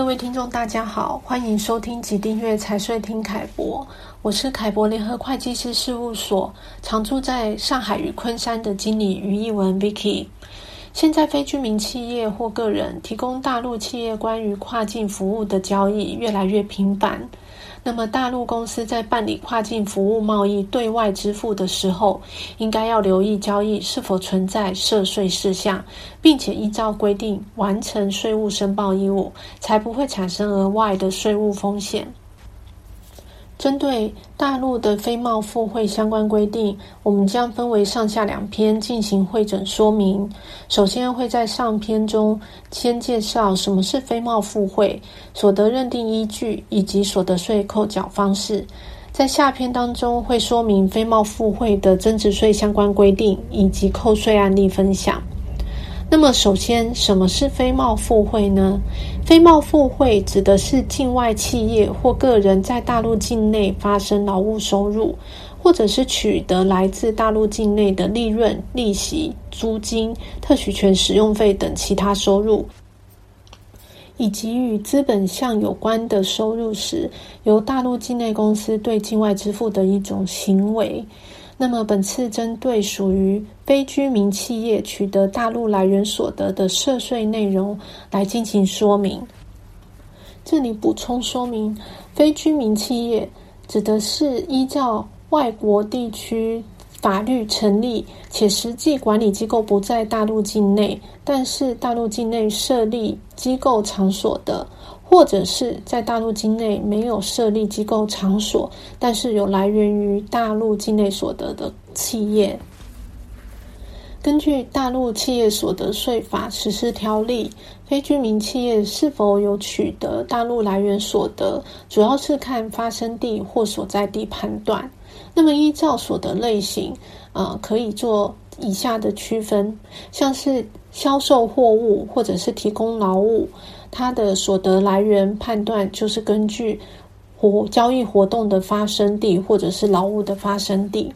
各位听众，大家好，欢迎收听及订阅财税听凯博，我是凯博联合会计师事务所常驻在上海与昆山的经理于一文 Vicky。现在非居民企业或个人提供大陆企业关于跨境服务的交易越来越频繁。那么，大陆公司在办理跨境服务贸易对外支付的时候，应该要留意交易是否存在涉税事项，并且依照规定完成税务申报义务，才不会产生额外的税务风险。针对大陆的非贸付汇相关规定，我们将分为上下两篇进行汇整说明。首先会在上篇中先介绍什么是非贸付汇、所得认定依据以及所得税扣缴方式。在下篇当中会说明非贸付汇的增值税相关规定以及扣税案例分享。那么，首先，什么是非贸付汇呢？非贸付汇指的是境外企业或个人在大陆境内发生劳务收入，或者是取得来自大陆境内的利润、利息、租金、特许权使用费等其他收入，以及与资本项有关的收入时，由大陆境内公司对境外支付的一种行为。那么，本次针对属于非居民企业取得大陆来源所得的涉税内容来进行说明。这里补充说明，非居民企业指的是依照外国地区法律成立且实际管理机构不在大陆境内，但是大陆境内设立机构场所的。或者是在大陆境内没有设立机构场所，但是有来源于大陆境内所得的企业，根据《大陆企业所得税法实施条例》，非居民企业是否有取得大陆来源所得，主要是看发生地或所在地判断。那么依照所得类型，呃，可以做以下的区分，像是销售货物或者是提供劳务。它的所得来源判断就是根据活交易活动的发生地或者是劳务的发生地。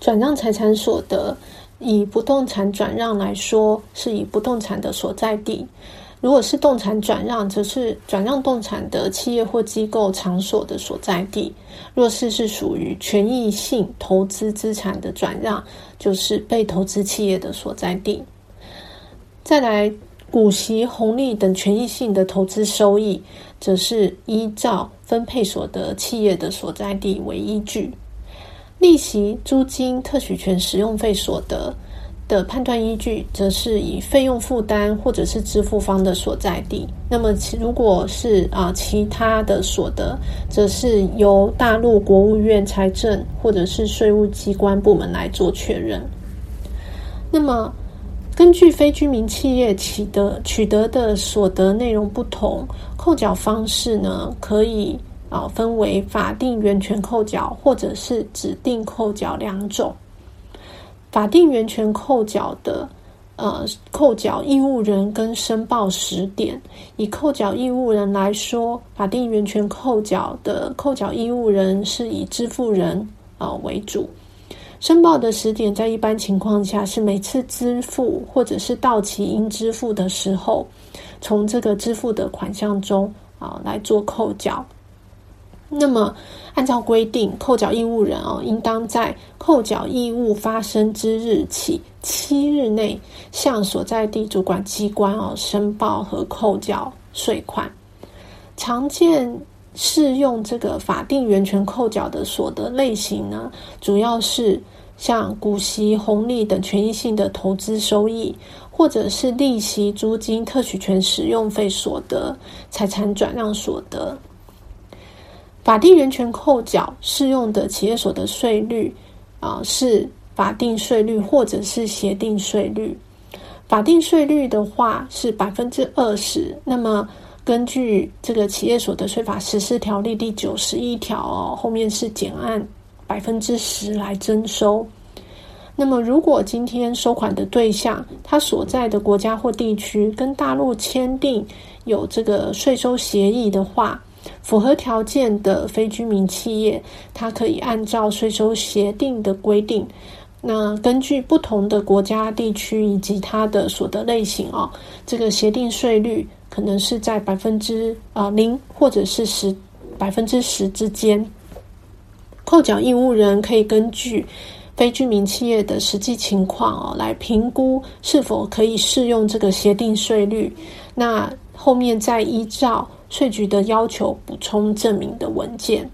转让财产所得，以不动产转让来说，是以不动产的所在地；如果是动产转让，则是转让动产的企业或机构场所的所在地。若是是属于权益性投资资产的转让，就是被投资企业的所在地。再来。股息、红利等权益性的投资收益，则是依照分配所得企业的所在地为依据；利息、租金、特许权使用费所得的判断依据，则是以费用负担或者是支付方的所在地。那么，其如果是啊其他的所得，则是由大陆国务院财政或者是税务机关部门来做确认。那么。根据非居民企业取得取得的所得内容不同，扣缴方式呢，可以啊分为法定源泉扣缴或者是指定扣缴两种。法定源泉扣缴的呃扣缴义务人跟申报时点，以扣缴义务人来说，法定源泉扣缴的扣缴义务人是以支付人啊为主。申报的时点在一般情况下是每次支付或者是到期应支付的时候，从这个支付的款项中啊来做扣缴。那么按照规定，扣缴义务人哦，应当在扣缴义务发生之日起七日内，向所在地主管机关哦申报和扣缴税款。常见。适用这个法定源泉扣缴的所得类型呢，主要是像股息、红利等权益性的投资收益，或者是利息、租金、特许权使用费所得、财产转让所得。法定源泉扣缴适用的企业所得税率啊、是法定税率或者是协定税率。法定税率的话是百分之二十，那么。根据这个企业所得税法实施条例第九十一条哦，后面是减按百分之十来征收。那么，如果今天收款的对象他所在的国家或地区跟大陆签订有这个税收协议的话，符合条件的非居民企业，它可以按照税收协定的规定，那根据不同的国家、地区以及它的所得类型哦，这个协定税率。可能是在百分之啊零或者是十百分之十之间。扣缴义务人可以根据非居民企业的实际情况哦，来评估是否可以适用这个协定税率。那后面再依照税局的要求补充证明的文件。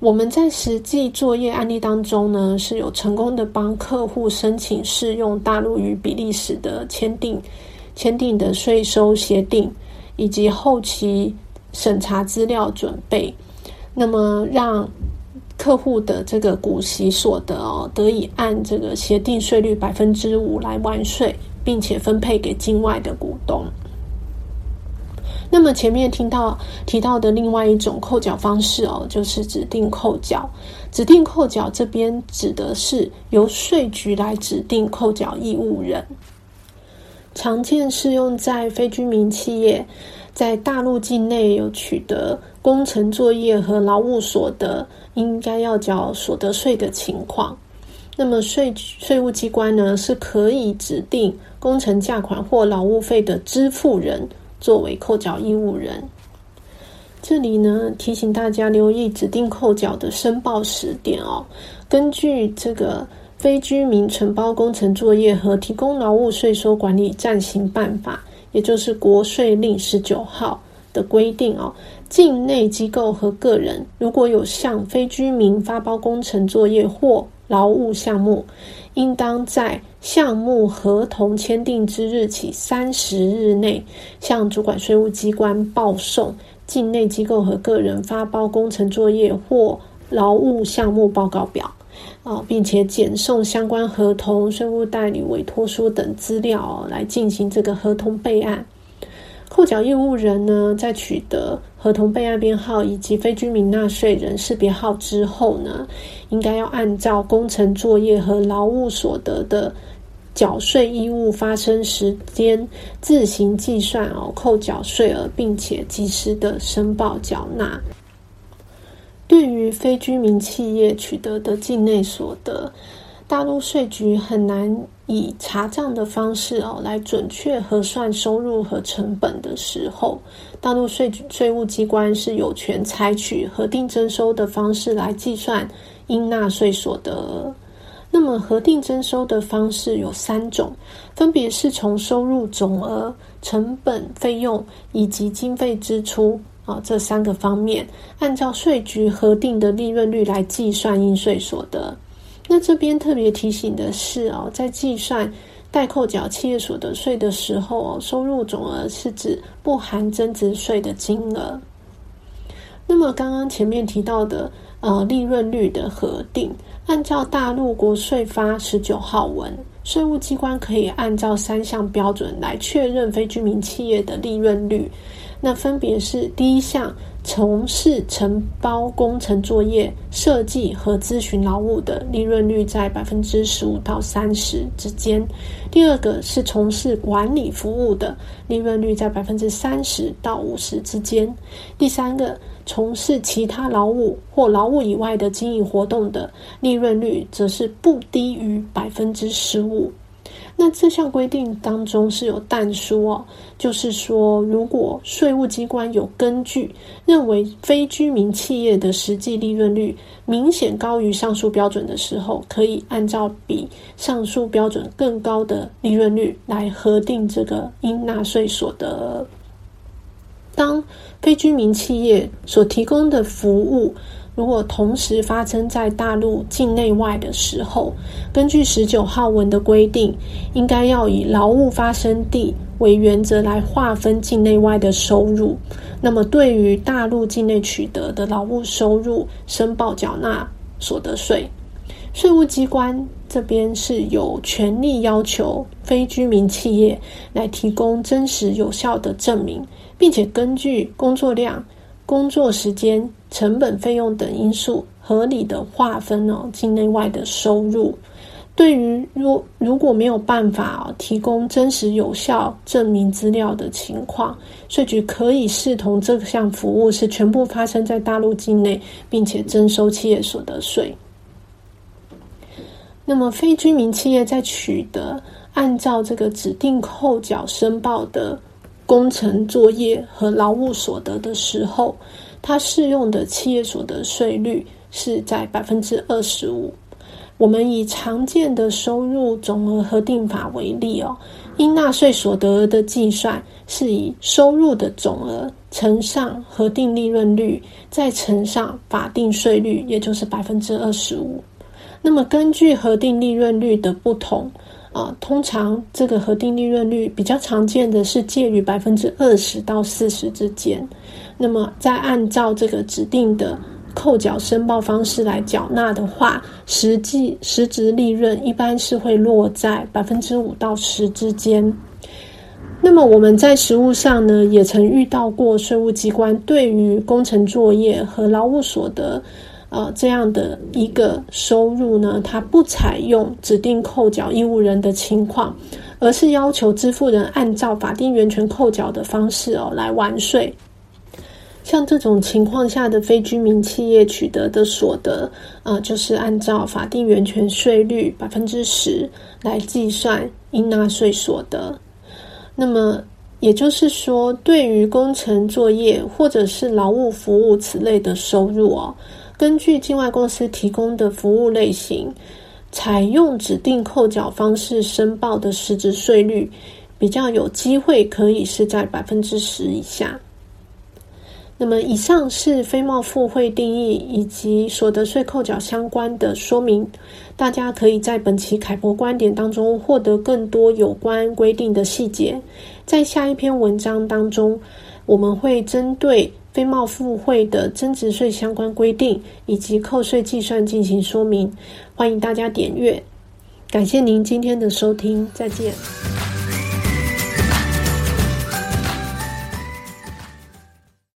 我们在实际作业案例当中呢，是有成功的帮客户申请适用大陆与比利时的签订签订的税收协定，以及后期审查资料准备，那么让客户的这个股息所得哦，得以按这个协定税率百分之五来完税，并且分配给境外的股东。那么前面听到提到的另外一种扣缴方式哦，就是指定扣缴。指定扣缴这边指的是由税局来指定扣缴义务人，常见适用在非居民企业在大陆境内有取得工程作业和劳务所得，应该要缴所得税的情况。那么税税务机关呢，是可以指定工程价款或劳务费的支付人。作为扣缴义务人，这里呢，提醒大家留意指定扣缴的申报时点哦。根据这个非居民承包工程作业和提供劳务税收管理暂行办法，也就是国税令十九号的规定哦，境内机构和个人如果有向非居民发包工程作业或劳务项目，应当在项目合同签订之日起三十日内，向主管税务机关报送境内机构和个人发包工程作业或劳务项目报告表，啊，并且检送相关合同、税务代理委托书等资料来进行这个合同备案。扣缴义务人呢，在取得合同备案编号以及非居民纳税人识别号之后呢，应该要按照工程作业和劳务所得的缴税义务发生时间自行计算哦，扣缴税额，并且及时的申报缴纳。对于非居民企业取得的境内所得，大陆税局很难以查账的方式哦来准确核算收入和成本的时候，大陆税税务机关是有权采取核定征收的方式来计算应纳税所得。那么核定征收的方式有三种，分别是从收入总额、成本费用以及经费支出啊这三个方面，按照税局核定的利润率来计算应税所得。那这边特别提醒的是哦，在计算代扣缴企业所得税的时候哦，收入总额是指不含增值税的金额。那么刚刚前面提到的呃利润率的核定，按照大陆国税发十九号文，税务机关可以按照三项标准来确认非居民企业的利润率。那分别是第一项。从事承包工程作业、设计和咨询劳务的利润率在百分之十五到三十之间；第二个是从事管理服务的，利润率在百分之三十到五十之间；第三个从事其他劳务或劳务以外的经营活动的，利润率则是不低于百分之十五。那这项规定当中是有但说哦，就是说，如果税务机关有根据认为非居民企业的实际利润率明显高于上述标准的时候，可以按照比上述标准更高的利润率来核定这个应纳税所得。当非居民企业所提供的服务，如果同时发生在大陆境内外的时候，根据十九号文的规定，应该要以劳务发生地为原则来划分境内外的收入。那么，对于大陆境内取得的劳务收入，申报缴纳所得税。税务机关这边是有权利要求非居民企业来提供真实有效的证明，并且根据工作量、工作时间。成本、费用等因素合理的划分哦，境内外的收入。对于如如果没有办法提供真实有效证明资料的情况，税局可以视同这项服务是全部发生在大陆境内，并且征收企业所得税。那么，非居民企业在取得按照这个指定扣缴申报的工程作业和劳务所得的时候，它适用的企业所得税率是在百分之二十五。我们以常见的收入总额核定法为例哦，应纳税所得额的计算是以收入的总额乘上核定利润率，再乘上法定税率，也就是百分之二十五。那么根据核定利润率的不同啊，通常这个核定利润率比较常见的是介于百分之二十到四十之间。那么再按照这个指定的。扣缴申报方式来缴纳的话，实际实质利润一般是会落在百分之五到十之间。那么我们在实务上呢，也曾遇到过税务机关对于工程作业和劳务所得，呃，这样的一个收入呢，它不采用指定扣缴义务人的情况，而是要求支付人按照法定源权扣缴的方式哦来完税。像这种情况下的非居民企业取得的所得，呃，就是按照法定源泉税率百分之十来计算应纳税所得。那么也就是说，对于工程作业或者是劳务服务此类的收入哦，根据境外公司提供的服务类型，采用指定扣缴方式申报的实质税率，比较有机会可以是在百分之十以下。那么，以上是非贸付汇定义以及所得税扣缴相关的说明。大家可以在本期凯博观点当中获得更多有关规定的细节。在下一篇文章当中，我们会针对非贸付汇的增值税相关规定以及扣税计算进行说明。欢迎大家点阅。感谢您今天的收听，再见。